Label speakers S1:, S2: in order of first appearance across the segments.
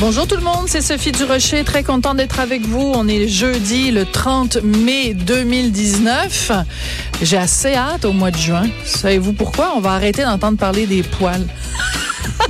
S1: Bonjour tout le monde, c'est Sophie Durocher, très content d'être avec vous. On est jeudi le 30 mai 2019. J'ai assez hâte au mois de juin. Savez-vous pourquoi? On va arrêter d'entendre parler des poils.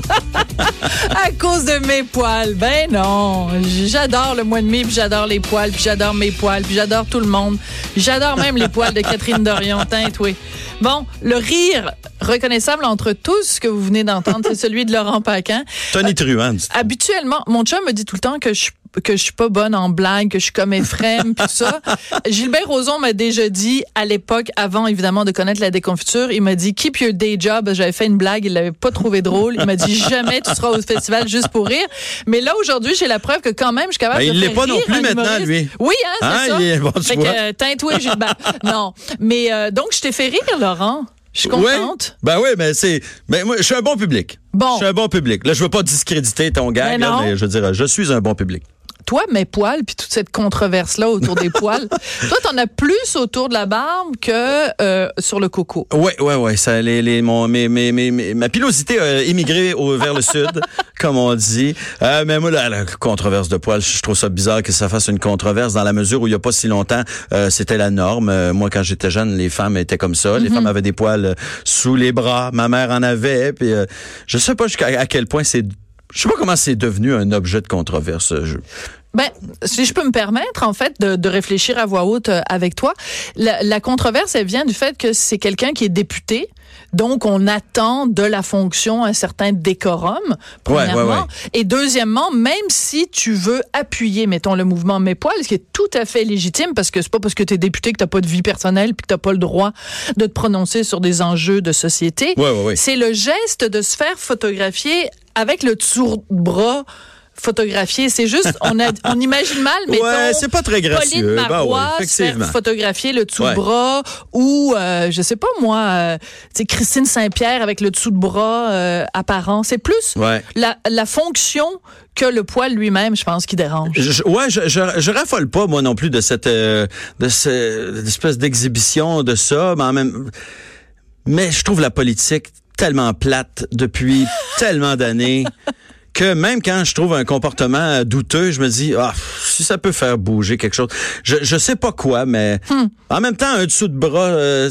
S1: à cause de mes poils. Ben non, j'adore le mois de mai, puis j'adore les poils, puis j'adore mes poils, puis j'adore tout le monde. J'adore même les poils de Catherine Dorion, oui. Bon, le rire reconnaissable entre tous que vous venez d'entendre, c'est celui de Laurent Paquin.
S2: Tony Truant.
S1: Habituellement, mon chum me dit tout le temps que je que je suis pas bonne en blague, que je suis comme Ephraim, tout ça. Gilbert Rozon m'a déjà dit, à l'époque, avant évidemment de connaître la déconfiture, il m'a dit keep your day job. J'avais fait une blague, il l'avait pas trouvé drôle. Il m'a dit jamais tu seras au festival juste pour rire. Mais là aujourd'hui, j'ai la preuve que quand même, je suis capable
S2: ben,
S1: de
S2: il
S1: faire
S2: l'est pas non plus maintenant, lui.
S1: Oui, hein, c'est
S2: ah,
S1: ça.
S2: Il est bon,
S1: fait que euh, Gilbert. non, mais euh, donc je t'ai fait rire, Laurent. Je suis contente.
S2: Ben oui, mais c'est. Ben moi, je suis un bon public.
S1: Bon.
S2: Je suis un bon public. Là, je veux pas discréditer ton gag,
S1: Mais
S2: là, mais je veux dire, je suis un bon public.
S1: Toi, mes poils, puis toute cette controverse-là autour des poils, toi, t'en as plus autour de la barbe que euh, sur le coco.
S2: Ouais, ouais, ouais. Ça, les, les, mon, mes, mes, mes, ma pilosité a émigré au, vers le sud, comme on dit. Euh, mais moi, la, la controverse de poils, je trouve ça bizarre que ça fasse une controverse dans la mesure où il y a pas si longtemps, euh, c'était la norme. Euh, moi, quand j'étais jeune, les femmes étaient comme ça. Les femmes avaient des poils euh, sous les bras. Ma mère en avait. Puis, euh, je sais pas jusqu'à à quel point c'est. Je sais pas comment c'est devenu un objet de controverse. Je...
S1: Ben, si je peux me permettre, en fait, de, de réfléchir à voix haute euh, avec toi, la, la controverse, elle vient du fait que c'est quelqu'un qui est député. Donc, on attend de la fonction un certain décorum, premièrement.
S2: ouais, ouais.
S1: Et deuxièmement, même si tu veux appuyer, mettons, le mouvement Mes poils, ce qui est tout à fait légitime, parce que c'est pas parce que tu es député que t'as pas de vie personnelle puis que t'as pas le droit de te prononcer sur des enjeux de société.
S2: Ouais, ouais, ouais.
S1: C'est le geste de se faire photographier avec le dessous de bras photographié. C'est juste, on, a, on imagine mal, mais
S2: Ouais, c'est pas très gracieux.
S1: Pauline
S2: Ben oui,
S1: Marois se
S2: effectivement.
S1: faire photographier le dessous
S2: Ouais.
S1: de bras ou, euh, je sais pas moi, euh, sais, Christine Saint-Pierre avec le dessous de bras euh, apparent. C'est plus
S2: Ouais.
S1: la, la fonction que le poil lui-même, je pense, qui dérange.
S2: Je, ouais, je, je, je raffole pas moi non plus de cette euh, de cette espèce d'exhibition de ça, mais en même mais je trouve la politique tellement plate depuis tellement d'années que même quand je trouve un comportement douteux, je me dis ah si ça peut faire bouger quelque chose. Je je sais pas quoi, mais en même temps un dessous de bras euh,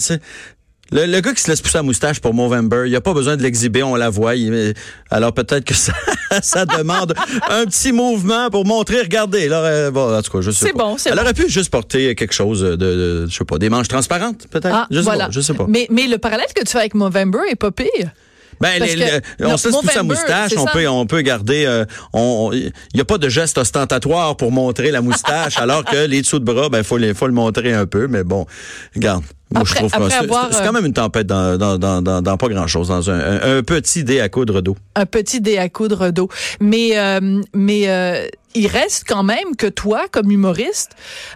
S2: le, le gars qui se laisse pousser la moustache pour Movember, il a pas besoin de l'exhiber, on la voit. Il- alors peut-être que ça, ça demande un petit mouvement pour montrer, regardez. Là, euh, bon, en tout cas, je sais pas.
S1: bon, c'est
S2: Elle
S1: bon.
S2: aurait pu juste porter quelque chose de, de- je sais pas, des manches transparentes, peut-être?
S1: Ah,
S2: je sais
S1: voilà.
S2: pas, je sais pas.
S1: Mais, mais le parallèle que tu fais avec Movember est pas pire.
S2: Ben, les-
S1: que-
S2: on se laisse pousser la moustache, on
S1: ça.
S2: peut, on peut garder. euh, on- Il n'y a pas de geste ostentatoire pour montrer la moustache, alors que les dessous de bras, ben faut les, faut le montrer un peu. Mais bon, regarde. Moi,
S1: Après-
S2: je trouve
S1: après
S2: c'est
S1: avoir,
S2: c'est
S1: euh,
S2: quand même une tempête dans, dans, dans, dans, dans pas grand-chose, dans un, un, un petit dé à coudre d'eau.
S1: un petit dé à coudre d'eau. Mais euh, mais euh, il reste quand même que toi, comme humoriste,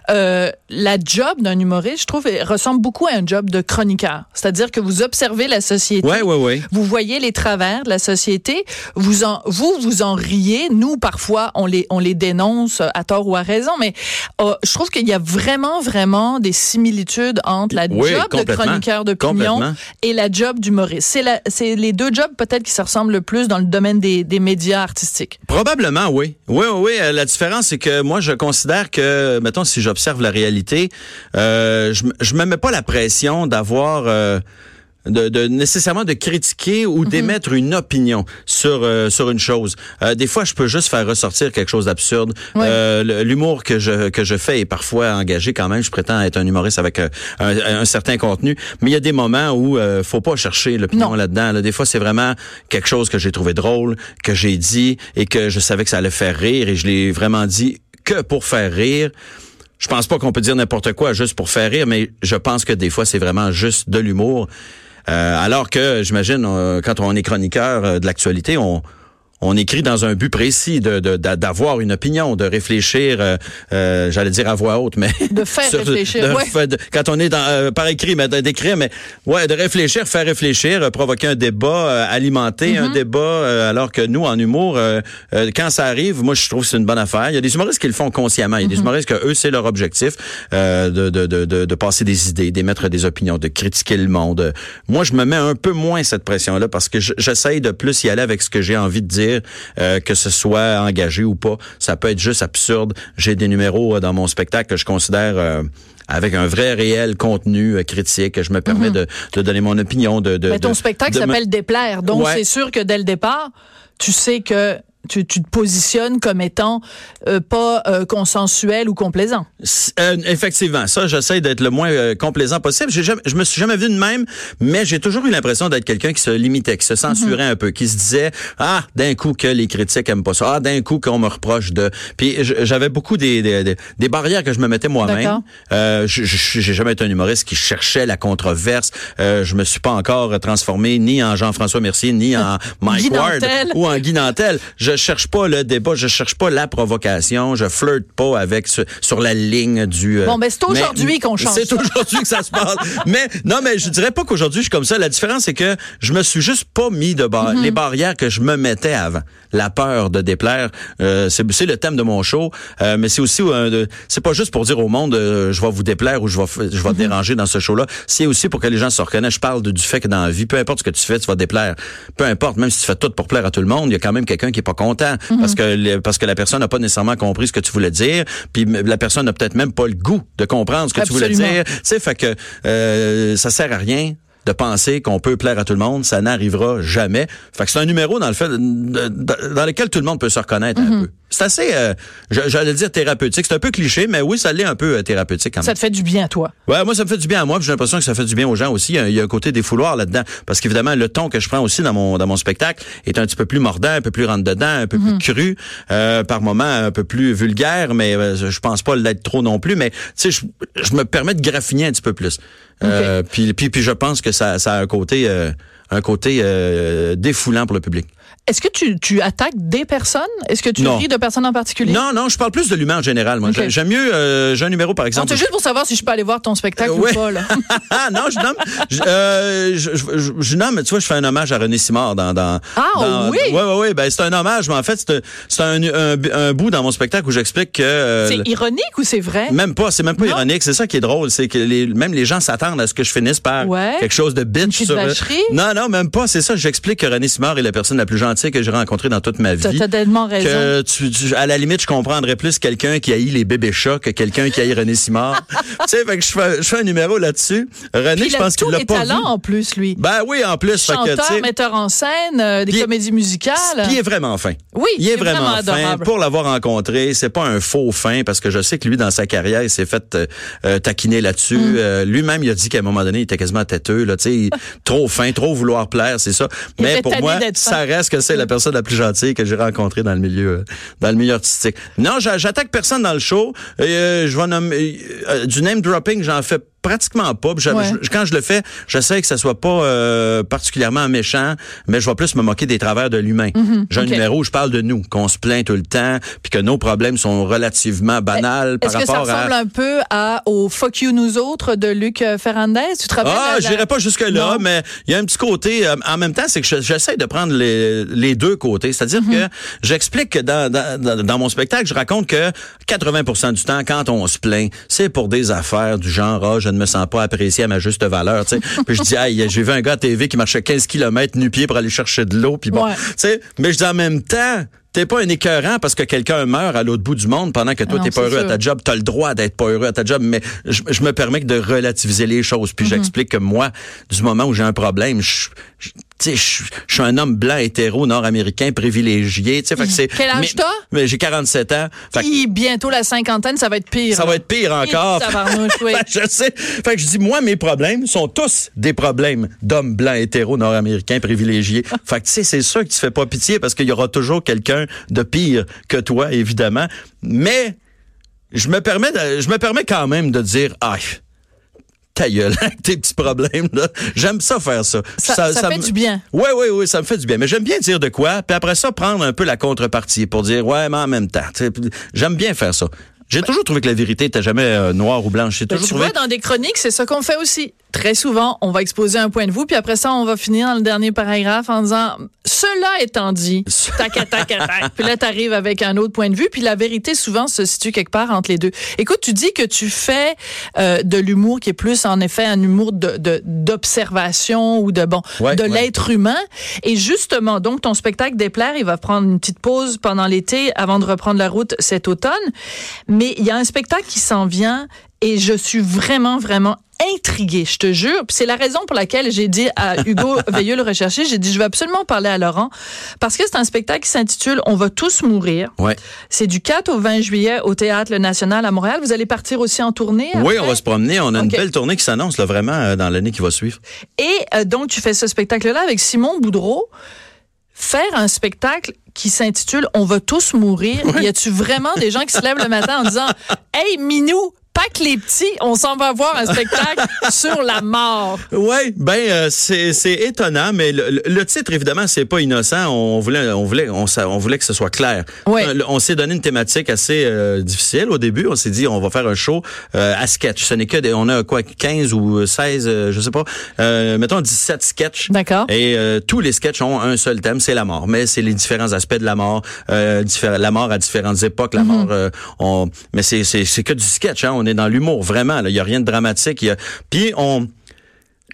S1: euh, la job d'un humoriste, je trouve, ressemble beaucoup à un job de chroniqueur. C'est-à-dire que vous observez la société.
S2: Ouais, ouais, ouais.
S1: Vous voyez les travers de la société, vous en, vous vous en riez. Nous, parfois, on les on les dénonce à tort ou à raison, mais euh, je trouve qu'il y a vraiment vraiment des similitudes entre la
S2: Oui,
S1: job de chroniqueur d'opinion et la job d'humoriste. C'est les deux jobs peut-être qui se ressemblent le plus dans le domaine des, des médias artistiques.
S2: Probablement, oui. Oui, oui, oui. Euh, La différence, c'est que moi, je considère que, mettons, si j'observe la réalité, euh, je, je me mets pas la pression d'avoir... euh, de, de nécessairement de critiquer ou d'émettre une opinion sur euh, sur une chose. Euh, des fois, je peux juste faire ressortir quelque chose d'absurde. Euh, L'humour que je que je fais est parfois engagé quand même. Je prétends être un humoriste avec euh, un, un certain contenu, mais il y a des moments où euh, faut pas chercher l'opinion là-dedans. là. Des fois, c'est vraiment quelque chose que j'ai trouvé drôle, que j'ai dit et que je savais que ça allait faire rire et je l'ai vraiment dit que pour faire rire. Je pense pas qu'on peut dire n'importe quoi juste pour faire rire, mais je pense que des fois, c'est vraiment juste de l'humour. Euh, alors que, j'imagine, euh, quand on est chroniqueur euh, de l'actualité, on on écrit dans un but précis de de- d'a- d'avoir une opinion, de réfléchir, euh, euh, j'allais dire à voix haute, mais
S1: De faire
S2: sur-
S1: réfléchir,
S2: de
S1: ouais.
S2: quand on est dans euh, par écrit, mais d'écrire, mais ouais, de réfléchir, faire réfléchir, euh, provoquer un débat, alimenter
S1: Mm-hmm.
S2: un débat, euh, alors que nous en humour, quand ça arrive, moi je trouve que c'est une bonne affaire. Il y a des humoristes qui le font consciemment, il y a des
S1: Mm-hmm.
S2: humoristes que eux c'est leur objectif euh, de, de, de, de, de passer des idées, d'émettre des opinions, de critiquer le monde. Moi je me mets un peu moins cette pression là parce que je- j'essaye de plus y aller avec ce que j'ai envie de dire, euh, que ce soit engagé ou pas. Ça peut être juste absurde. J'ai des numéros euh, dans mon spectacle que je considère euh, avec un vrai réel contenu critique. Je me permets de, de donner mon opinion. De, de.
S1: Mais ton
S2: de-
S1: spectacle s'appelle Déplaire. Donc,
S2: Ouais.
S1: c'est sûr que dès le départ, tu sais que tu, tu te positionnes comme étant euh, pas euh, consensuel ou complaisant?
S2: Euh, effectivement, ça, j'essaie d'être le moins complaisant possible. Jamais, je me suis jamais vu de même, mais j'ai toujours eu l'impression d'être quelqu'un qui se limitait, qui se censurait
S1: Mhm.
S2: un peu, qui se disait ah d'un coup que les critiques aiment pas ça, ah d'un coup qu'on me reproche de. Puis j'avais beaucoup des, des, barrières que je me mettais moi-même. J'ai jamais été un humoriste qui cherchait la controverse. Je me suis pas encore transformé ni en Jean-François Mercier ni en Mike Ward ou en Guy Nantel. Je cherche pas le débat, je cherche pas la provocation, je flirte pas avec ce- sur la ligne du. euh,
S1: Bon, ben, c'est aujourd'hui
S2: mais-
S1: qu'on change
S2: C'est aujourd'hui que ça se passe. mais non, mais je dirais pas qu'aujourd'hui je suis comme ça. La différence c'est que je me suis juste pas mis de bar-
S1: Mm-hmm.
S2: les barrières que je me mettais avant. La peur de déplaire, euh, c'est le thème de mon show, euh, mais c'est aussi euh, c'est pas juste pour dire au monde euh, je vais vous déplaire ou je vais je vais
S1: Mm-hmm.
S2: te déranger dans ce show-là. C'est aussi pour que les gens se reconnaissent. Je parle de- du fait que dans la vie, peu importe ce que tu fais, tu vas déplaire. Peu importe, même si tu fais tout pour plaire à tout le monde, il y a quand même quelqu'un qui est pas content
S1: Mm-hmm.
S2: parce que parce que la personne n'a pas nécessairement compris ce que tu voulais dire, puis la personne n'a peut-être même pas le goût de comprendre ce que tu voulais dire. Tu sais, fait que euh, ça sert à rien de penser qu'on peut plaire à tout le monde, ça n'arrivera jamais. Fait que c'est un numéro dans le fait dans lequel tout le monde peut se reconnaître un peu. C'est assez, euh, j'allais dire thérapeutique. C'est un peu cliché, mais oui, ça l'est un peu euh, thérapeutique quand même.
S1: Ça te fait du bien, toi?
S2: Ouais, moi ça me fait du bien à moi, j'ai l'impression que ça fait du bien aux gens aussi. Il y a, un côté des fouloirs là-dedans, parce qu'évidemment le ton que je prends aussi dans mon dans mon spectacle est un petit peu plus mordant, un peu plus rentre dedans, un peu
S1: Mhm.
S2: plus cru, euh, par moments un peu plus vulgaire, mais euh, je pense pas l'être trop non plus. Mais tu sais, je, je me permets de graffiner un petit peu plus. Euh, puis, puis puis je pense que ça ça a un côté euh, un côté euh, défoulant pour le public.
S1: Est-ce que tu, tu attaques des personnes? Est-ce que tu
S2: Non.
S1: ris de personnes en particulier?
S2: Non, non, je parle plus de l'humain en général. Moi, j'aime mieux. euh, j'ai un numéro par exemple.
S1: c'est juste pour savoir si je peux aller voir ton spectacle
S2: Euh, ouais.
S1: ou pas, là.
S2: ah non, je nomme, je, euh, je, je- je- je nomme, tu vois, je fais un hommage à René Simard dans, dans
S1: Ah,
S2: dans-
S1: oui?
S2: ouais, ouais, ouais, ben c'est un hommage, mais en fait c'est un, un, un bout dans mon spectacle où j'explique que euh,
S1: c'est ironique ou c'est vrai?
S2: même pas, c'est même pas
S1: Non?
S2: ironique, c'est ça qui est drôle, c'est que les, même les gens s'attendent à ce que je finisse par
S1: Ouais.
S2: quelque chose de bitch
S1: petite
S2: sur? Non, non, même pas, c'est ça, j'explique que René Simard est la personne la plus gentille que j'ai rencontrée dans toute ma vie.
S1: T'as tellement raison.
S2: Que tu, tu- à la limite, je comprendrais plus quelqu'un qui haït les bébés chats que quelqu'un qui haït René Simard. tu sais, fait que je fais, je fais un numéro là-dessus. René,
S1: Puis
S2: je pense qu'il l'a pas
S1: talents
S2: vu.
S1: en plus, lui.
S2: Ben oui, en plus, fait que,
S1: Chanteur, metteur en scène, euh, des comédies musicales.
S2: puis il est vraiment fin.
S1: Oui,
S2: il est vraiment,
S1: vraiment
S2: fin.
S1: adorable.
S2: Pour l'avoir rencontré, c'est pas un faux fin parce que je sais que lui dans sa carrière, il s'est fait euh, euh, taquiner là-dessus.
S1: Mm.
S2: Euh, Lui-même, il a dit qu'à un moment donné, il était quasiment têteux là, tu sais, il- trop fin, trop vouloir plaire, c'est ça.
S1: Il
S2: Mais pour moi, ça reste que c'est la personne la plus gentille que j'ai rencontrée dans le milieu euh, dans le milieu artistique. Non, j'a- j'attaque personne dans le show. Euh, je vais nommer euh, du name dropping, j'en fais pratiquement pas. Puis je-
S1: Ouais.
S2: je- quand je le fais, j'essaie que ça soit pas euh, particulièrement méchant, mais je vais plus me moquer des travers de l'humain. J'ai un numéro où je parle de nous, qu'on se plaint tout le temps, puis que nos problèmes sont relativement banals par
S1: Est-ce que ça
S2: rapport
S1: ressemble
S2: à...
S1: un peu à, au Fuck You Nous Autres de Luc euh, Ferrandez? Tu te rappelles?
S2: Ah,
S1: la-
S2: j'irai pas jusque là,
S1: Non.
S2: mais il y a un petit côté. euh, en même temps, c'est que je- j'essaie de prendre les, les deux côtés. C'est-à-dire
S1: Mhm.
S2: que j'explique que dans, dans, dans- dans mon spectacle, je raconte que 80% du temps, quand on se plaint, c'est pour des affaires du genre, ah, je ne me sens pas apprécié à ma juste valeur. tu sais. Puis je dis, aïe, j'ai vu un gars à TV qui marchait 15 km nu-pied pour aller chercher de l'eau. Puis bon,
S1: Ouais.
S2: tu sais, mais je dis en même temps. T'es pas un écœurant parce que quelqu'un meurt à l'autre bout du monde pendant que toi t'es pas heureux à ta job. T'as le droit d'être pas heureux à ta job, mais je, je me permets que de relativiser les choses.
S1: Mhm.
S2: Puis j'explique que moi, du moment où j'ai un problème, je, je, je suis un homme blanc hétéro nord-américain privilégié. Tu sais, fait que c'est.
S1: Quel âge
S2: mais-
S1: t'as?
S2: Mais j'ai 47 ans. Fait
S1: bientôt la cinquantaine, ça va être pire.
S2: ça va être pire encore.
S1: Oui.
S2: Fait que je sais. Fait que je dis, moi, mes problèmes sont tous des problèmes d'hommes blancs hétéros nord-américains privilégiés. fait que tu sais, c'est sûr que tu fais pas pitié parce qu'il y aura toujours quelqu'un de pire que toi, évidemment. Mais je me permets, de- je me permets quand même de dire, ah, ta gueule avec tes petits problèmes. là. J'aime ça faire ça.
S1: Ça, ça fait
S2: me-
S1: du bien.
S2: Oui, oui, oui, ça me fait du bien. Mais j'aime bien dire de quoi, puis après ça, prendre un peu la contrepartie pour dire, ouais, mais en même temps. J'aime bien faire ça. J'ai toujours trouvé que la vérité était jamais euh, noire ou blanche. J'ai
S1: Ben,
S2: toujours
S1: tu
S2: trouvé...
S1: vois, dans des chroniques, c'est ça qu'on fait aussi. Très souvent, on va exposer un point de vue, puis après ça, on va finir dans le dernier paragraphe en disant cela étant dit, tac, tac, tac, tac. Puis là, t'arrives avec un autre point de vue, puis la vérité souvent se situe quelque part entre les deux. Écoute, tu dis que tu fais euh, de l'humour qui est plus en effet un humour de de- d'observation ou de bon
S2: Ouais,
S1: de
S2: ouais.
S1: l'être humain. Et justement, donc ton spectacle déplaire, il va prendre une petite pause pendant l'été avant de reprendre la route cet automne. Mais il y a un spectacle qui s'en vient et je suis vraiment, vraiment intriguée, je te jure. Puis c'est la raison pour laquelle j'ai dit à Hugo Veilleux le rechercher, j'ai dit je vais absolument parler à Laurent parce que c'est un spectacle qui s'intitule On va tous mourir.
S2: Ouais.
S1: C'est du 4 au 20 juillet au Théâtre Le National à Montréal. Vous allez partir aussi en tournée
S2: Oui, on va se promener. On a une belle tournée qui s'annonce là, vraiment euh, dans l'année qui va suivre.
S1: Et euh, donc, tu fais ce spectacle-là avec Simon Boudreau. Faire un spectacle qui s'intitule On va tous mourir. Y a-tu vraiment des gens qui se lèvent le matin en disant Hey, Minou, pas que les petits, on s'en va voir un spectacle sur la mort.
S2: Ouais, ben euh, c'est c'est étonnant, mais le, le- titre évidemment c'est pas innocent. On voulait on voulait on, on voulait que ce soit clair.
S1: Ouais.
S2: Euh, On, s'est donné une thématique assez euh, difficile au début. On s'est dit on va faire un show euh, à sketch. Ce n'est que des, on a quoi 15 ou 16 euh, je sais pas. Euh, mettons 17 sketchs.
S1: D'accord.
S2: Et euh, tous les sketchs ont un seul thème, c'est la mort. Mais c'est les différents aspects de la mort, euh, la mort à différentes époques, la mort. euh, on, mais c'est c'est c'est que du sketch. Hein. On est dans l'humour vraiment. Il y a rien de dramatique. Il y a, puis on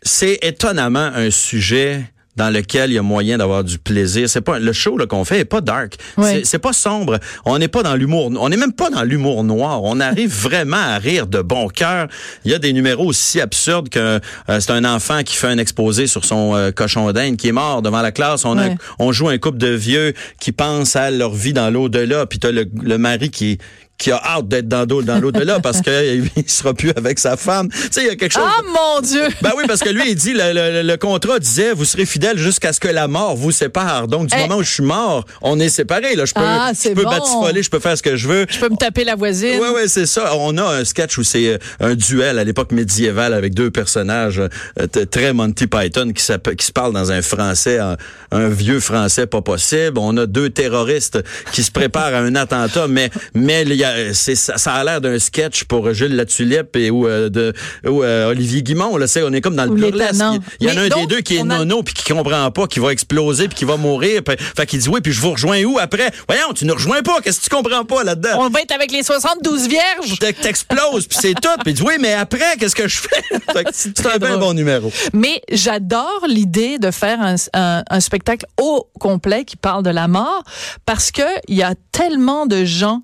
S2: c'est étonnamment un sujet dans lequel il y a moyen d'avoir du plaisir. C'est pas le show qu'on fait est pas dark.
S1: Ouais.
S2: C'est- pas sombre. On n'est pas dans l'humour. On n'est même pas dans l'humour noir. On arrive vraiment à rire de bon cœur. Il y a des numéros aussi absurdes que euh, c'est un enfant qui fait un exposé sur son euh, cochon d'Inde qui est mort devant la classe. On, a-
S1: Ouais.
S2: on joue un couple de vieux qui pensent à leur vie dans l'au-delà. Puis t'as le, le mari qui qui a hâte d'être dans, dans l'au-delà parce qu'il sera plus avec sa femme. Tu sais, il y a quelque chose.
S1: Ah mon Dieu!
S2: Ben oui, parce que lui, il dit, le, le- le contrat disait, vous serez fidèle jusqu'à ce que la mort vous sépare. Donc, du
S1: Eh.
S2: moment où je suis mort, on est séparés. Là. Je peux,
S1: Ah,
S2: je peux
S1: bon.
S2: batifoler, je peux faire ce que je veux.
S1: Je peux me taper la voisine.
S2: Ouais, ouais, c'est ça. On a un sketch où c'est euh, un duel à l'époque médiévale avec deux personnages euh, très Monty Python qui, se parlent dans un français, un, un vieux français pas possible. On a deux terroristes qui se préparent à un attentat, mais mais il y a- ça, ça a l'air d'un sketch pour Jules Latulippe et ou euh, de ou euh, Olivier Guimont. Là, c'est on est comme dans le burlesque. Il y en a un
S1: donc,
S2: des deux qui est
S1: a-
S2: nono puis qui comprend pas, qui va exploser puis qui va mourir. Puis- Fait qu'il dit oui, puis je vous rejoins où après? Voyons, tu ne rejoins pas. Qu'est-ce que tu comprends pas là-dedans?
S1: On va être avec les 72 vierges.
S2: T'ex- t'exploses, puis c'est tout. Puis il dit, oui, mais après, qu'est-ce que je fais? C'est un bien bon numéro.
S1: Mais j'adore l'idée de faire un, un- un spectacle au complet qui parle de la mort parce que il y a tellement de gens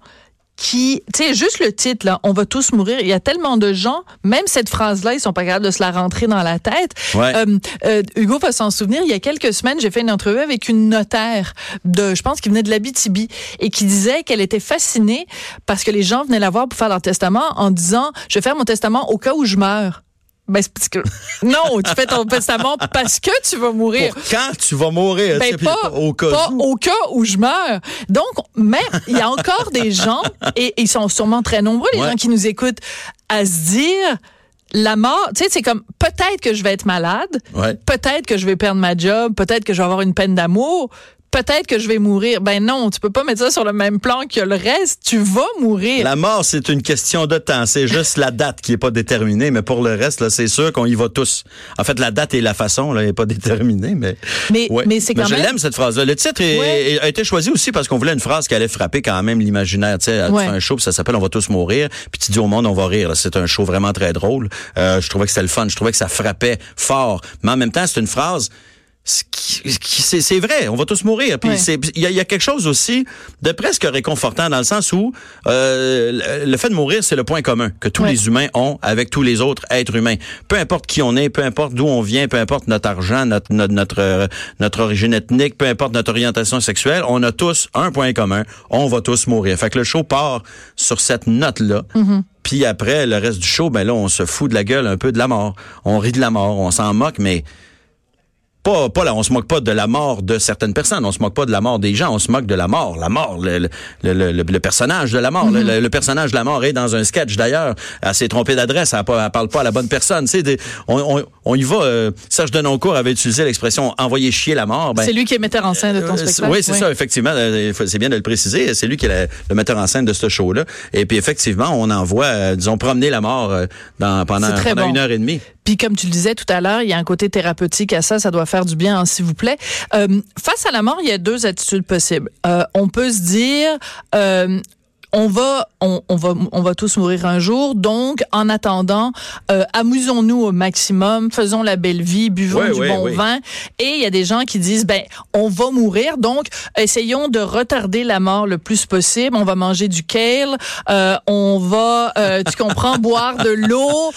S1: qui, tu sais, juste le titre, là, on va tous mourir. Il y a tellement de gens, même cette phrase-là, ils sont pas capables de se la rentrer dans la tête.
S2: Ouais.
S1: Euh, euh, Hugo va s'en souvenir. Il y a quelques semaines, j'ai fait une entrevue avec une notaire de, je pense, qui venait de l'Abitibi et qui disait qu'elle était fascinée parce que les gens venaient la voir pour faire leur testament en disant, je vais faire mon testament au cas où je meurs. Ben, c'est parce que, non, tu fais ton testament parce que tu vas mourir.
S2: Pour quand tu vas mourir,
S1: Ben,
S2: puis
S1: pas,
S2: au cas
S1: pas
S2: où.
S1: au cas où je meurs. Donc, même, il y a encore des gens, et ils sont sûrement très nombreux, les
S2: Ouais.
S1: gens qui nous écoutent, à se dire, la mort, tu sais, c'est comme, peut-être que je vais être malade,
S2: Ouais.
S1: peut-être que je vais perdre ma job, peut-être que je vais avoir une peine d'amour, peut-être que je vais mourir. Ben non, tu peux pas mettre ça sur le même plan que le reste. Tu vas mourir.
S2: La mort, c'est une question de temps. C'est juste la date qui est pas déterminée, mais pour le reste, c'est sûr qu'on y va tous. En fait, la date et la façon, là, est pas déterminée, mais.
S1: Mais,
S2: Ouais.
S1: mais c'est quand
S2: je
S1: même.
S2: l'aime cette phrase-là. Le titre est-
S1: Ouais.
S2: est- a été choisi aussi parce qu'on voulait une phrase qui allait frapper quand même l'imaginaire. Tu sais,
S1: Ouais.
S2: un show, puis ça s'appelle On va tous mourir, puis tu dis au monde on va rire. C'est un show vraiment très drôle. Euh, je trouvais que c'était le fun. Je trouvais que ça frappait fort, mais en même temps, c'est une phrase. C'est vrai, on va tous mourir. Puis
S1: Ouais.
S2: il y, y a quelque chose aussi de presque réconfortant dans le sens où euh, le- fait de mourir, c'est le point commun que tous
S1: Ouais.
S2: les humains ont avec tous les autres êtres humains. Peu importe qui on est, peu importe d'où on vient, peu importe notre argent, notre notre notre, euh, notre origine ethnique, peu importe notre orientation sexuelle, on a tous un point commun. On va tous mourir. Fait que le show part sur cette note-là. Puis après, le reste du show, ben là, on se fout de la gueule un peu de la mort. On rit de la mort, on s'en moque, mais pas, pas là, on se moque pas de la mort de certaines personnes, on se moque pas de la mort des gens, on se moque de la mort, la mort, le, le, le, le personnage de la mort. le, personnage de la mort est dans un sketch d'ailleurs. Elle s'est trompée d'adresse, elle, elle, parle pas à la bonne personne. Tu sais, on, on, on, y va. Euh, Serge Denoncourt avait utilisé l'expression envoyer chier la mort.
S1: Ben, c'est lui qui est metteur en scène de ton euh, spectacle?
S2: Oui, c'est ça, effectivement. Euh, c'est bien de le préciser. C'est lui qui est le metteur en scène de ce show-là. Et puis effectivement, on envoie, euh, disons, promener la mort dans, pendant, pendant une heure et demie.
S1: Puis comme tu le disais tout à l'heure, il y a un côté thérapeutique à ça, ça doit faire du bien, hein, s'il vous plaît. Euh, face à la mort, il y a deux attitudes possibles. Euh, on peut se dire, euh, on va, on, on, va, on va tous mourir un jour. Donc, en attendant, euh, amusons-nous au maximum, faisons la belle vie, buvons du bon vin. Et il y a des gens qui disent, ben, on va mourir, donc essayons de retarder la mort le plus possible. On va manger du kale, euh, on va, euh, tu comprends, boire de l'eau,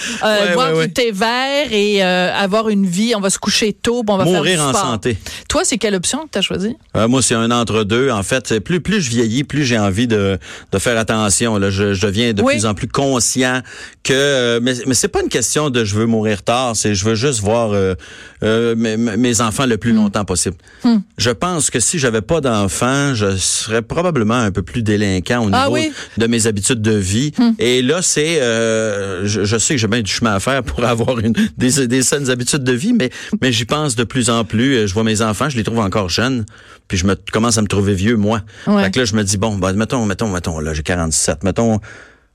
S1: boire du thé vert et avoir une vie. On va se coucher tôt, on va
S2: mourir
S1: faire
S2: du sport. en santé.
S1: Toi, c'est quelle option que tu as choisi
S2: Moi, c'est un entre deux. En fait, plus plus je vieillis, plus j'ai envie de, de faire attention. Là, je, je deviens de plus en plus conscient que, euh, mais, mais c'est pas une question de je veux mourir tard, c'est je veux juste voir euh, euh mes, mes, enfants le plus hmm. longtemps possible. Hmm. Je pense que si j'avais pas d'enfants, je serais probablement un peu plus délinquant au ah niveau de mes habitudes de vie. Hmm. Et là, c'est, euh, je, je, sais que j'ai bien du chemin à faire pour avoir une, des, des saines habitudes de vie, mais, mais j'y pense de plus en plus. Je vois mes enfants, je les trouve encore jeunes, puis je me commence à me trouver vieux moi. Fait que là, je me dis bon, ben, mettons, mettons, mettons, là, j'ai 47, mettons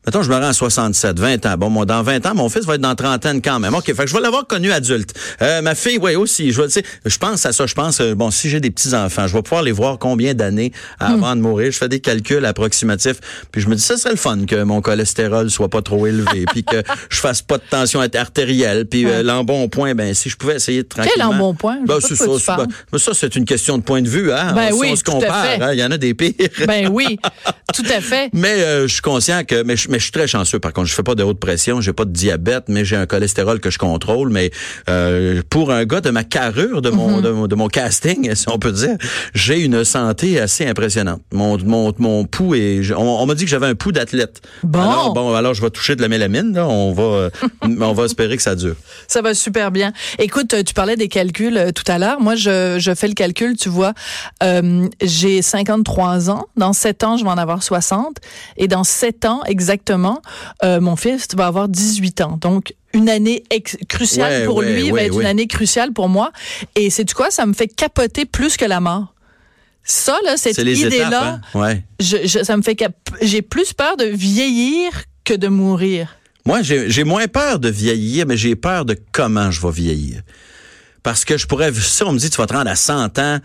S2: Mettons, je me rends à 67, 20 ans. Bon, moi, dans 20 ans, mon fils va être dans trentaine quand même. OK, fait que je vais l'avoir connu adulte. Euh, ma fille, oui, aussi. Je, je pense à ça. Je pense, euh, bon, si j'ai des petits-enfants, je vais pouvoir les voir combien d'années avant de mourir. Je fais des calculs approximatifs. Puis je me dis, ça serait le fun que mon cholestérol soit pas trop élevé. puis que je fasse pas de tension artérielle. Puis euh, l'embonpoint, ben, si je pouvais essayer de tranquillement...
S1: Quel embonpoint?
S2: Ben, c'est ça. Ben, ça, c'est une question de point de vue. Hein?
S1: Ben
S2: on,
S1: oui,
S2: on se compare. Hein? Il y en a des pires.
S1: ben oui, tout à fait.
S2: Mais je suis conscient que... Mais, mais je suis très chanceux, par contre. Je fais pas de haute pression, j'ai pas de diabète, mais j'ai un cholestérol que je contrôle. Mais euh, pour un gars de ma carrure, de mon, mhm. de, mon casting, si on peut dire, j'ai une santé assez impressionnante. Mon, mon, mon pouls est... On, m'a dit que j'avais un pouls d'athlète.
S1: Bon.
S2: Alors, bon, alors je vais toucher de la mélamine. Là. On va, on va espérer que ça dure.
S1: Ça va super bien. Écoute, tu parlais des calculs euh, tout à l'heure. Moi, je, je fais le calcul, tu vois. Euh, j'ai 53 ans. Dans 7 ans, je vais en avoir 60. Et dans 7 ans, exactement, euh, mon fils va avoir 18 ans. Donc, une année cruciale pour lui va être une année cruciale pour moi. Et c'est du quoi? Ça me fait capoter plus que la mort. Ça, là, cette idée-là,
S2: hein?
S1: je, ça me fait j'ai plus peur de vieillir que de mourir.
S2: Moi, j'ai moins peur de vieillir, mais j'ai peur de comment je vais vieillir. Parce que je pourrais, si on me dit tu vas te rendre à 100 ans,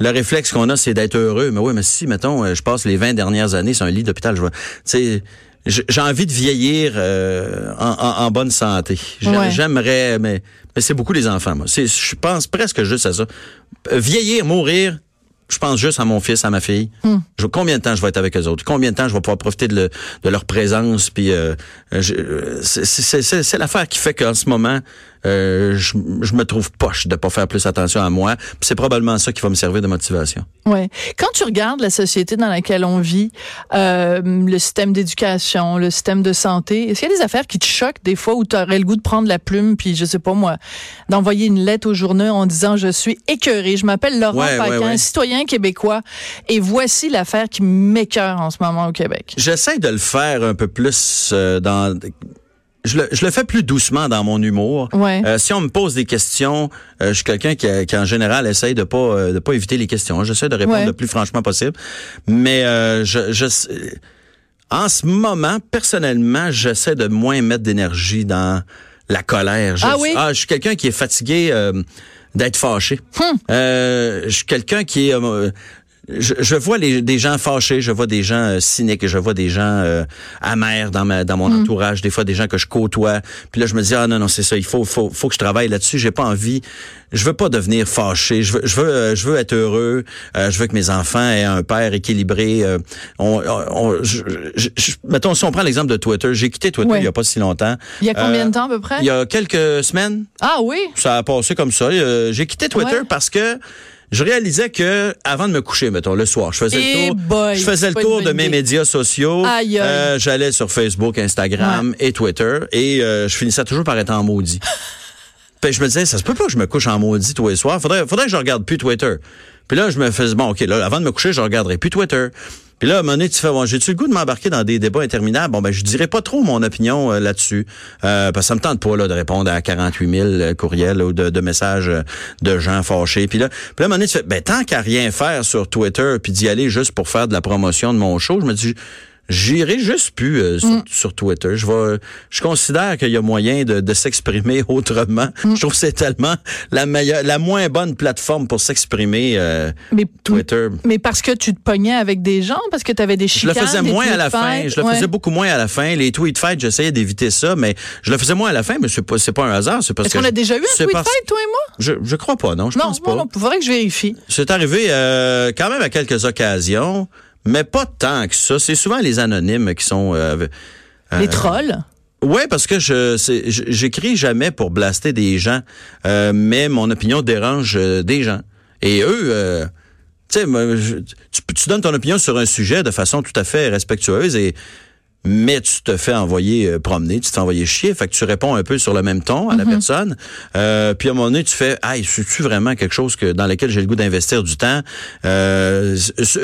S2: le réflexe qu'on a, c'est d'être heureux. Mais oui, mais si, mettons, euh, je passe les 20 dernières années sur un lit d'hôpital, je sais, j'ai envie de vieillir euh, en, bonne santé. J'aimerais, mais, mais c'est beaucoup les enfants. Moi. Je pense presque juste à ça. Euh, vieillir, mourir, je pense juste à mon fils, à ma fille. Hmm. Je, combien de temps je vais être avec eux autres? Combien de temps je vais pouvoir profiter de, de leur présence? Puis euh, c'est l'affaire qui fait qu'en ce moment, euh, je, je, me trouve poche de pas faire plus attention à moi. C'est probablement ça qui va me servir de motivation.
S1: Ouais. Quand tu regardes la société dans laquelle on vit, euh, le système d'éducation, le système de santé, est-ce qu'il y a des affaires qui te choquent des fois où tu aurais le goût de prendre la plume puis je sais pas moi, d'envoyer une lettre au journaux en disant je suis écœuré, je m'appelle Laurent ouais, citoyen québécois et voici l'affaire qui m'écœure en ce moment au Québec.
S2: J'essaie de le faire un peu plus euh, dans je le, je le, fais plus doucement dans mon humour.
S1: Euh,
S2: si on me pose des questions, euh, je suis quelqu'un qui, qui, en général essaye de pas euh, de pas éviter les questions. J'essaie de répondre le plus franchement possible. Mais je, je en ce moment, personnellement, j'essaie de moins mettre d'énergie dans la colère.
S1: Je, ah oui?
S2: Ah, je suis quelqu'un qui est fatigué d'être fâché.
S1: Hum.
S2: je suis quelqu'un qui est je, vois les, des gens fâchés, je vois des gens euh, cyniques, je vois des gens euh, amers dans ma dans mon mm. entourage, des fois des gens que je côtoie. Puis là je me dis ah non non c'est ça, il faut faut faut que je travaille là-dessus. J'ai pas envie, je veux pas devenir fâché. Je veux je veux euh, je veux être heureux. je veux que mes enfants aient un père équilibré. on, on je, mettons si on prend l'exemple de Twitter, j'ai quitté Twitter il y a pas si longtemps.
S1: Il y a combien de temps à peu près?
S2: Il y a quelques semaines.
S1: Ah oui.
S2: Ça a passé comme ça. j'ai quitté Twitter parce que je réalisais que avant de me coucher, mettons le soir, je faisais le
S1: eh
S2: tour, je faisais le tour de mes médias sociaux.
S1: Euh,
S2: J'allais sur Facebook, Instagram et Twitter et euh, je finissais toujours par être en maudit. Puis je me disais, ça se peut pas que je me couche en maudit tous les soirs. Faudrait, faudrait que je regarde plus Twitter. Puis là, je me faisais, bon, OK, là, avant de me coucher, je regarderai plus Twitter. Puis là, à tu fais, bon, j'ai-tu le goût de m'embarquer dans des débats interminables? Bon, ben, je dirais pas trop mon opinion euh, là-dessus. Euh, parce que ça me tente pas, là, de répondre à 48 000 euh, courriels ou de, messages euh, de gens fâchés. Puis là, puis là, à tu fais, ben, tant qu'à rien faire sur Twitter, puis d'y aller juste pour faire de la promotion de mon show, je me dis, J'irai juste plus euh, sur, sur, Twitter. Je vais, je considère qu'il y a moyen de, de s'exprimer autrement. Je trouve que c'est tellement la meilleure, la moins bonne plateforme pour s'exprimer. Euh,
S1: mais,
S2: Twitter.
S1: Mais parce que tu te pognais avec des gens, parce que tu avais des chicanes.
S2: Je le faisais moins à la fin. Je le
S1: ouais.
S2: faisais beaucoup moins à la fin. Les tweet fights, j'essayais d'éviter ça, mais je le faisais moins à la fin. Mais c'est pas, c'est pas un hasard. C'est parce
S1: Est-ce qu'on a déjà eu un tweet
S2: parce...
S1: fight, toi et moi?
S2: Je, je crois pas. Non, je
S1: non,
S2: pense pas.
S1: Non, faudrait que je vérifie.
S2: C'est arrivé euh, quand même à quelques occasions. Mais pas tant que ça. C'est souvent les anonymes qui sont... Euh,
S1: les trolls?
S2: Oui, parce que je j'écris jamais pour blaster des gens, euh, mais mon opinion dérange euh, des gens. Et eux, euh, tu sais, tu, tu donnes ton opinion sur un sujet de façon tout à fait respectueuse et mais tu te fais envoyer euh, promener, tu te fais envoyer chier, fait que tu réponds un peu sur le même ton à la mm -hmm. personne. Euh, puis à un moment donné, tu fais, ah, c'est-tu vraiment quelque chose que dans lequel j'ai le goût d'investir du temps? Euh,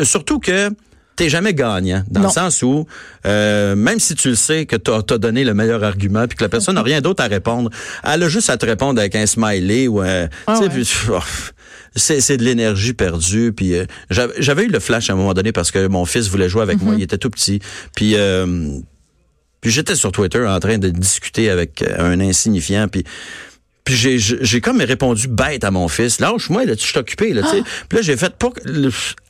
S2: surtout que t'es jamais gagnant, dans
S1: non.
S2: le sens où, euh, même si tu le sais que t'as as donné le meilleur argument, puis que la personne n'a rien d'autre à répondre, elle a juste à te répondre avec un smiley ou un...
S1: Ah ouais.
S2: oh, c'est de l'énergie perdue. Puis euh, j'avais eu le flash à un moment donné parce que mon fils voulait jouer avec mm -hmm. moi, il était tout petit. Puis... Euh, puis j'étais sur Twitter en train de discuter avec un insignifiant, puis puis j'ai j'ai comme répondu bête à mon fils. Lâche-moi, là, tu suis occupé, là, tu sais. Puis là, j'ai fait pour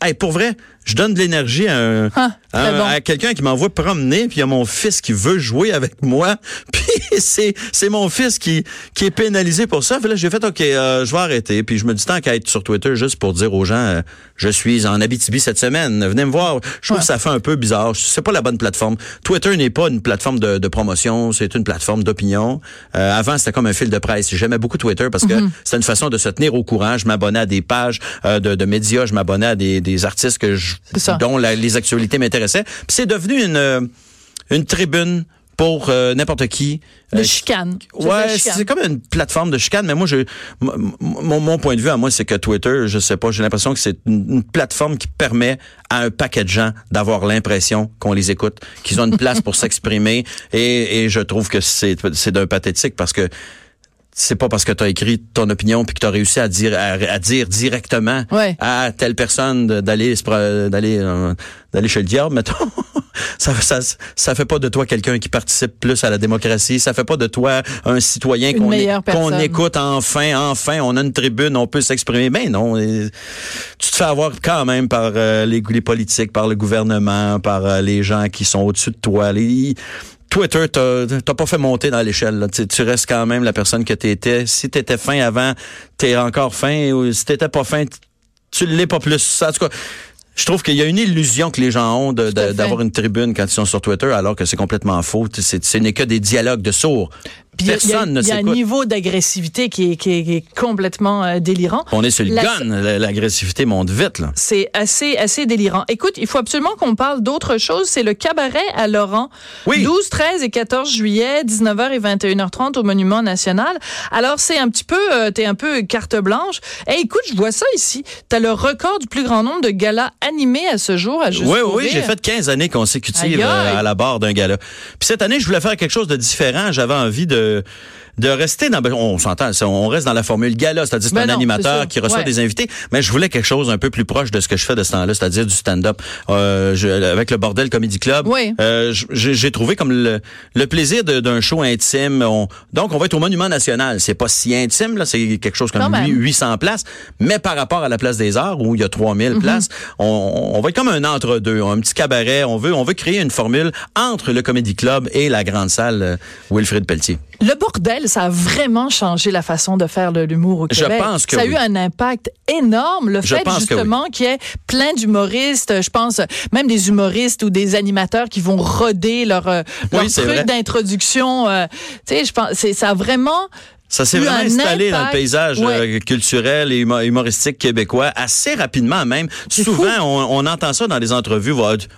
S2: hey, pour vrai, je donne de l'énergie à un,
S1: ah,
S2: à,
S1: bon.
S2: à quelqu'un qui m'envoie promener, puis il y a mon fils qui veut jouer avec moi. Puis c'est c'est mon fils qui qui est pénalisé pour ça. Puis là, j'ai fait OK, euh, je vais arrêter. Puis je me dis tant qu'à être sur Twitter juste pour dire aux gens euh, je suis en Abitibi cette semaine, venez me voir. Je trouve
S1: Ouais.
S2: que ça fait un peu bizarre. C'est pas la bonne plateforme. Twitter n'est pas une plateforme de, de promotion, c'est une plateforme d'opinion. Euh, avant, c'était comme un fil de presse. J'aimais beaucoup Twitter parce que c'était une façon de se tenir au courant. Je m'abonnais à des pages euh, de, de médias, je m'abonnais à des, des artistes que je,
S1: ça.
S2: dont la- les actualités m'intéressaient. Puis c'est devenu une euh, une tribune pour euh, n'importe qui.
S1: De
S2: Euh,
S1: chicane.
S2: Ouais, c'est comme une plateforme de chicane, mais moi, je, mon, mon point de vue à moi, c'est que Twitter, je sais pas, j'ai l'impression que c'est une, une plateforme qui permet à un paquet de gens d'avoir l'impression qu'on les écoute, qu'ils ont une place pour s'exprimer, et, et je trouve que c'est c'est d'un pathétique parce que c'est pas parce que tu as écrit ton opinion puis que tu as réussi à dire à, à dire directement
S1: Ouais.
S2: à telle personne d'aller d'aller euh, d'aller chez le diable mettons. Ça, ça ça fait pas de toi quelqu'un qui participe plus à la démocratie. Ça fait pas de toi un citoyen qu'on écoute enfin enfin. On a une tribune on peut s'exprimer. Ben non et tu te fais avoir quand même par euh, les, les politiques par le gouvernement par euh, les gens qui sont au-dessus de toi les Twitter, t'as pas fait monter dans l'échelle. Tu, tu restes quand même la personne que t'étais. Si t'étais fin avant, t'es encore fin. Ou si t'étais pas fin, tu l'es pas plus. En tout cas, je trouve qu'il y a une illusion que les gens ont d'avoir une tribune quand ils sont sur Twitter, alors que c'est complètement faux. Tu Ce n'est que des dialogues de sourds.
S1: Y a-
S2: Personne ne
S1: il y a un niveau d'agressivité qui est, qui, est, qui est complètement euh, délirant.
S2: On est sur le
S1: La-
S2: gun. La- L'agressivité monte vite. Là.
S1: C'est assez, assez délirant. Écoute, il faut absolument qu'on parle d'autre chose. C'est le cabaret à Laurent.
S2: Oui.
S1: 12, 13 et 14 juillet, 19h et 21h30 au Monument National. Alors, c'est un petit peu, euh, t'es un peu carte blanche. Eh, écoute, je vois ça ici. T'as le record du plus grand nombre de galas animés à ce jour à Juste
S2: Oui, oui, j'ai fait 15 années consécutives
S1: Aïe,
S2: euh, à la barre d'un gala. Puis cette année, je voulais faire quelque chose de différent. J'avais envie de øh, de rester dans ben, on s'entend on reste dans la formule gala c'est-à-dire c'est
S1: Ben
S2: un
S1: non,
S2: animateur qui reçoit
S1: Ouais.
S2: des invités mais je voulais quelque chose un peu plus proche de ce que je fais de ce temps-là c'est-à-dire du stand-up euh, je- avec le bordel comedy club
S1: Oui.
S2: euh, j'ai trouvé comme le, le plaisir d'un show intime On- donc on va être au monument national c'est pas si intime là c'est quelque chose comme
S1: même.
S2: 800 places mais par rapport à la place des arts où il y a 3000
S1: Mhm.
S2: places on, on va être comme un entre-deux un petit cabaret on veut on veut créer une formule entre le comedy club et la grande salle euh, Wilfrid Pelletier
S1: Le bordel, ça a vraiment changé la façon de faire de l'humour au
S2: Je
S1: Québec.
S2: pense que
S1: ça a
S2: oui.
S1: eu un impact énorme. Le
S2: Je
S1: fait justement qu'il y ait plein d'humoristes, je pense même des humoristes ou des animateurs qui vont roder leur, euh, leur
S2: Oui, c'est
S1: truc d'introduction. euh, tu sais, je pense, ça a vraiment
S2: Ça s'est vraiment installé dans le paysage
S1: Ouais.
S2: euh, culturel et humo- humoristique québécois assez rapidement même. Souvent, on, on entend ça dans les entrevues.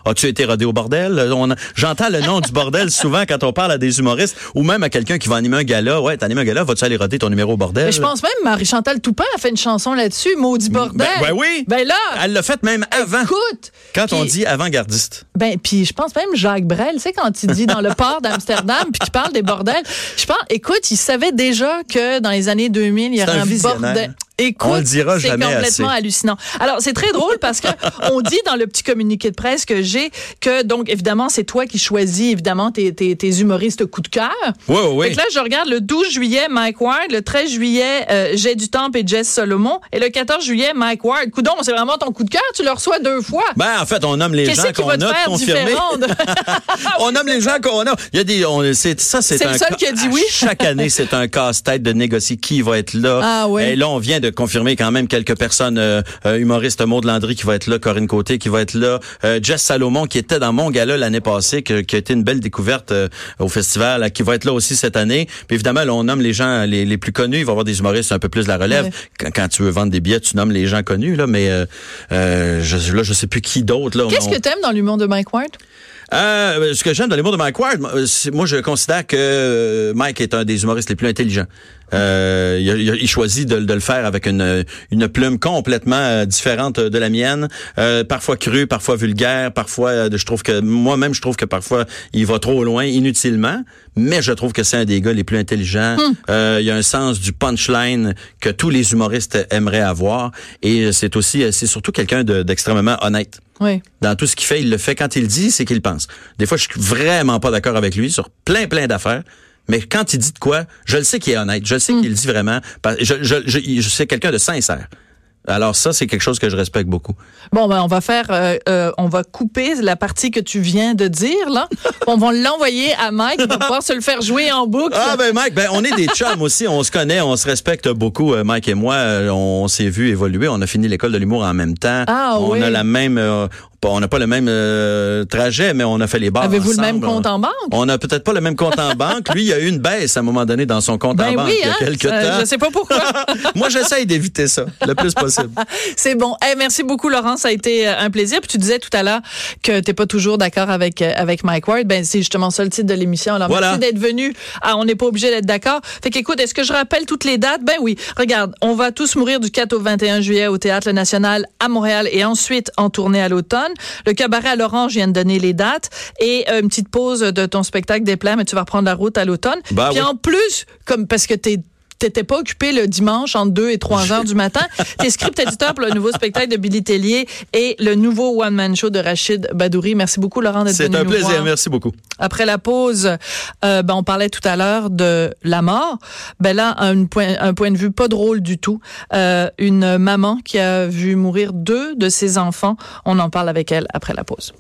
S2: As-tu été rodé au bordel? Euh, J'entends le nom du bordel souvent quand on parle à des humoristes ou même à quelqu'un qui va animer un gala. Ouais, t'animes un gala, vas-tu aller roder ton numéro au bordel?
S1: Mais je pense même Marie-Chantal Toupin a fait une chanson là-dessus, Maudit bordel.
S2: Ben, ben oui!
S1: Ben là,
S2: Elle l'a fait même avant.
S1: écoute.
S2: Quand on dit avant-gardiste.
S1: Ben, puis je pense même Jacques Brel, tu sais, quand il dit dans le port d'Amsterdam, puis qu'il parle des bordels, je pense, écoute, il savait déjà que dans les années 2000, il y aurait
S2: un
S1: un, bordel. Écoute,
S2: On le dira
S1: c'est
S2: jamais
S1: complètement
S2: assez.
S1: hallucinant. Alors, c'est très drôle parce que on dit dans le petit communiqué de presse que j'ai que, donc, évidemment, c'est toi qui choisis, évidemment, tes, tes, tes humoristes coup de cœur.
S2: Oui, oui, oui.
S1: Fait que là, je regarde le 12 juillet, Mike Ward, le 13 juillet, euh, J'ai du Temple et Jess Solomon, et le 14 juillet, Mike Ward. Coudon, c'est vraiment ton coup de cœur, tu le reçois deux fois.
S2: Ben, en fait, on nomme les gens qu'on a confirmés. on nomme les gens qu'on a. Il y a des, on, c'est, ça, c'est
S1: C'est
S2: un
S1: le seul qui a dit oui.
S2: Chaque année, c'est un casse-tête de négocier qui va être là?
S1: Ah ouais.
S2: Et là, on vient de confirmer quand même quelques personnes, euh, euh, humoristes Maud Landry qui va être là, Corinne Côté qui va être là, euh, Jess Salomon qui était dans mon gala l'année passée, que- qui a été une belle découverte euh, au festival, qui va être là aussi cette année. Puis évidemment, là, on nomme les gens les, les plus connus. Il va y avoir des humoristes un peu plus de la relève.
S1: Ouais.
S2: Quand, quand tu veux vendre des billets, tu nommes les gens connus, là, mais je, là, je sais plus qui d'autre.
S1: Qu'est-ce
S2: On-
S1: que t'aimes dans l'humour de Mike Ward?
S2: euh, ce que j'aime dans l'humour de Mike Ward, moi, je considère que Mike est un des humoristes les plus intelligents. Euh, il, a- il choisit de, de le faire avec une, une plume complètement euh, différente de la mienne, euh, parfois crue, parfois vulgaire, parfois euh, je trouve que moi-même je trouve que parfois il va trop loin inutilement, mais je trouve que c'est un des gars les plus intelligents. Euh, il y a un sens du punchline que tous les humoristes aimeraient avoir et c'est aussi c'est surtout quelqu'un de- d'extrêmement honnête
S1: Oui.
S2: dans tout ce qu'il fait, il le fait quand il dit, c'est qu'il pense. Des fois, je suis vraiment pas d'accord avec lui sur plein, plein d'affaires. Mais quand il dit de quoi, je le sais qu'il est honnête. Je le sais qu'il le dit vraiment. Je, je, je, je sais quelqu'un de sincère. Alors ça, c'est quelque chose que je respecte beaucoup.
S1: Bon, ben, on va faire, euh, euh, on va couper la partie que tu viens de dire, là. on va l'envoyer à Mike, va pouvoir se le faire jouer en boucle.
S2: Ah ben Mike, ben on est des chums aussi, on se connaît, on se respecte beaucoup. euh, Mike et moi, euh, on s'est vu évoluer, on a fini l'école de l'humour en même temps.
S1: Ah,
S2: on
S1: oui.
S2: a la même, euh, on n'a pas le même euh, trajet, mais on a fait les bars
S1: Avez-vous le même compte en banque?
S2: On n'a peut-être pas le même compte en banque. Lui, il y a eu une baisse à un moment donné dans son compte en
S1: Ben
S2: banque
S1: oui,
S2: il y a
S1: hein?
S2: quelques temps.
S1: je sais pas pourquoi.
S2: Moi, j'essaye d'éviter ça le plus possible.
S1: C'est bon. Merci beaucoup, Laurent. Ça a été euh, un plaisir. Puis tu disais tout à l'heure que t'es pas toujours d'accord avec euh, avec Mike Ward. Ben c'est justement ça le titre de l'émission. Alors
S2: Voilà.
S1: merci d'être venu. Ah, on n'est pas obligé d'être d'accord. Fait qu'écoute, est-ce que je rappelle toutes les dates? Ben oui. Regarde, on va tous mourir du 4 au 21 juillet au Théâtre National à Montréal et ensuite en tournée à l'automne. Le cabaret à l'Orange vient de donner les dates et euh, une petite pause de ton spectacle des plans, mais tu vas reprendre la route à l'automne.
S2: Bah
S1: Puis
S2: oui.
S1: en plus, comme parce que t'es t'étais pas occupé le dimanche entre 2 et 3 heures du matin. T'es script éditeur pour le nouveau spectacle de Billy Tellier et le nouveau one-man show de Rachid Badouri. Merci beaucoup, Laurent, d'être
S2: C'est
S1: venu
S2: un
S1: nous
S2: plaisir.
S1: voir.
S2: Merci beaucoup.
S1: Après la pause, euh, ben, on parlait tout à l'heure de la mort. Ben là, un point, un point de vue pas drôle du tout. Euh, une maman qui a vu mourir deux de ses enfants. On en parle avec elle après la pause.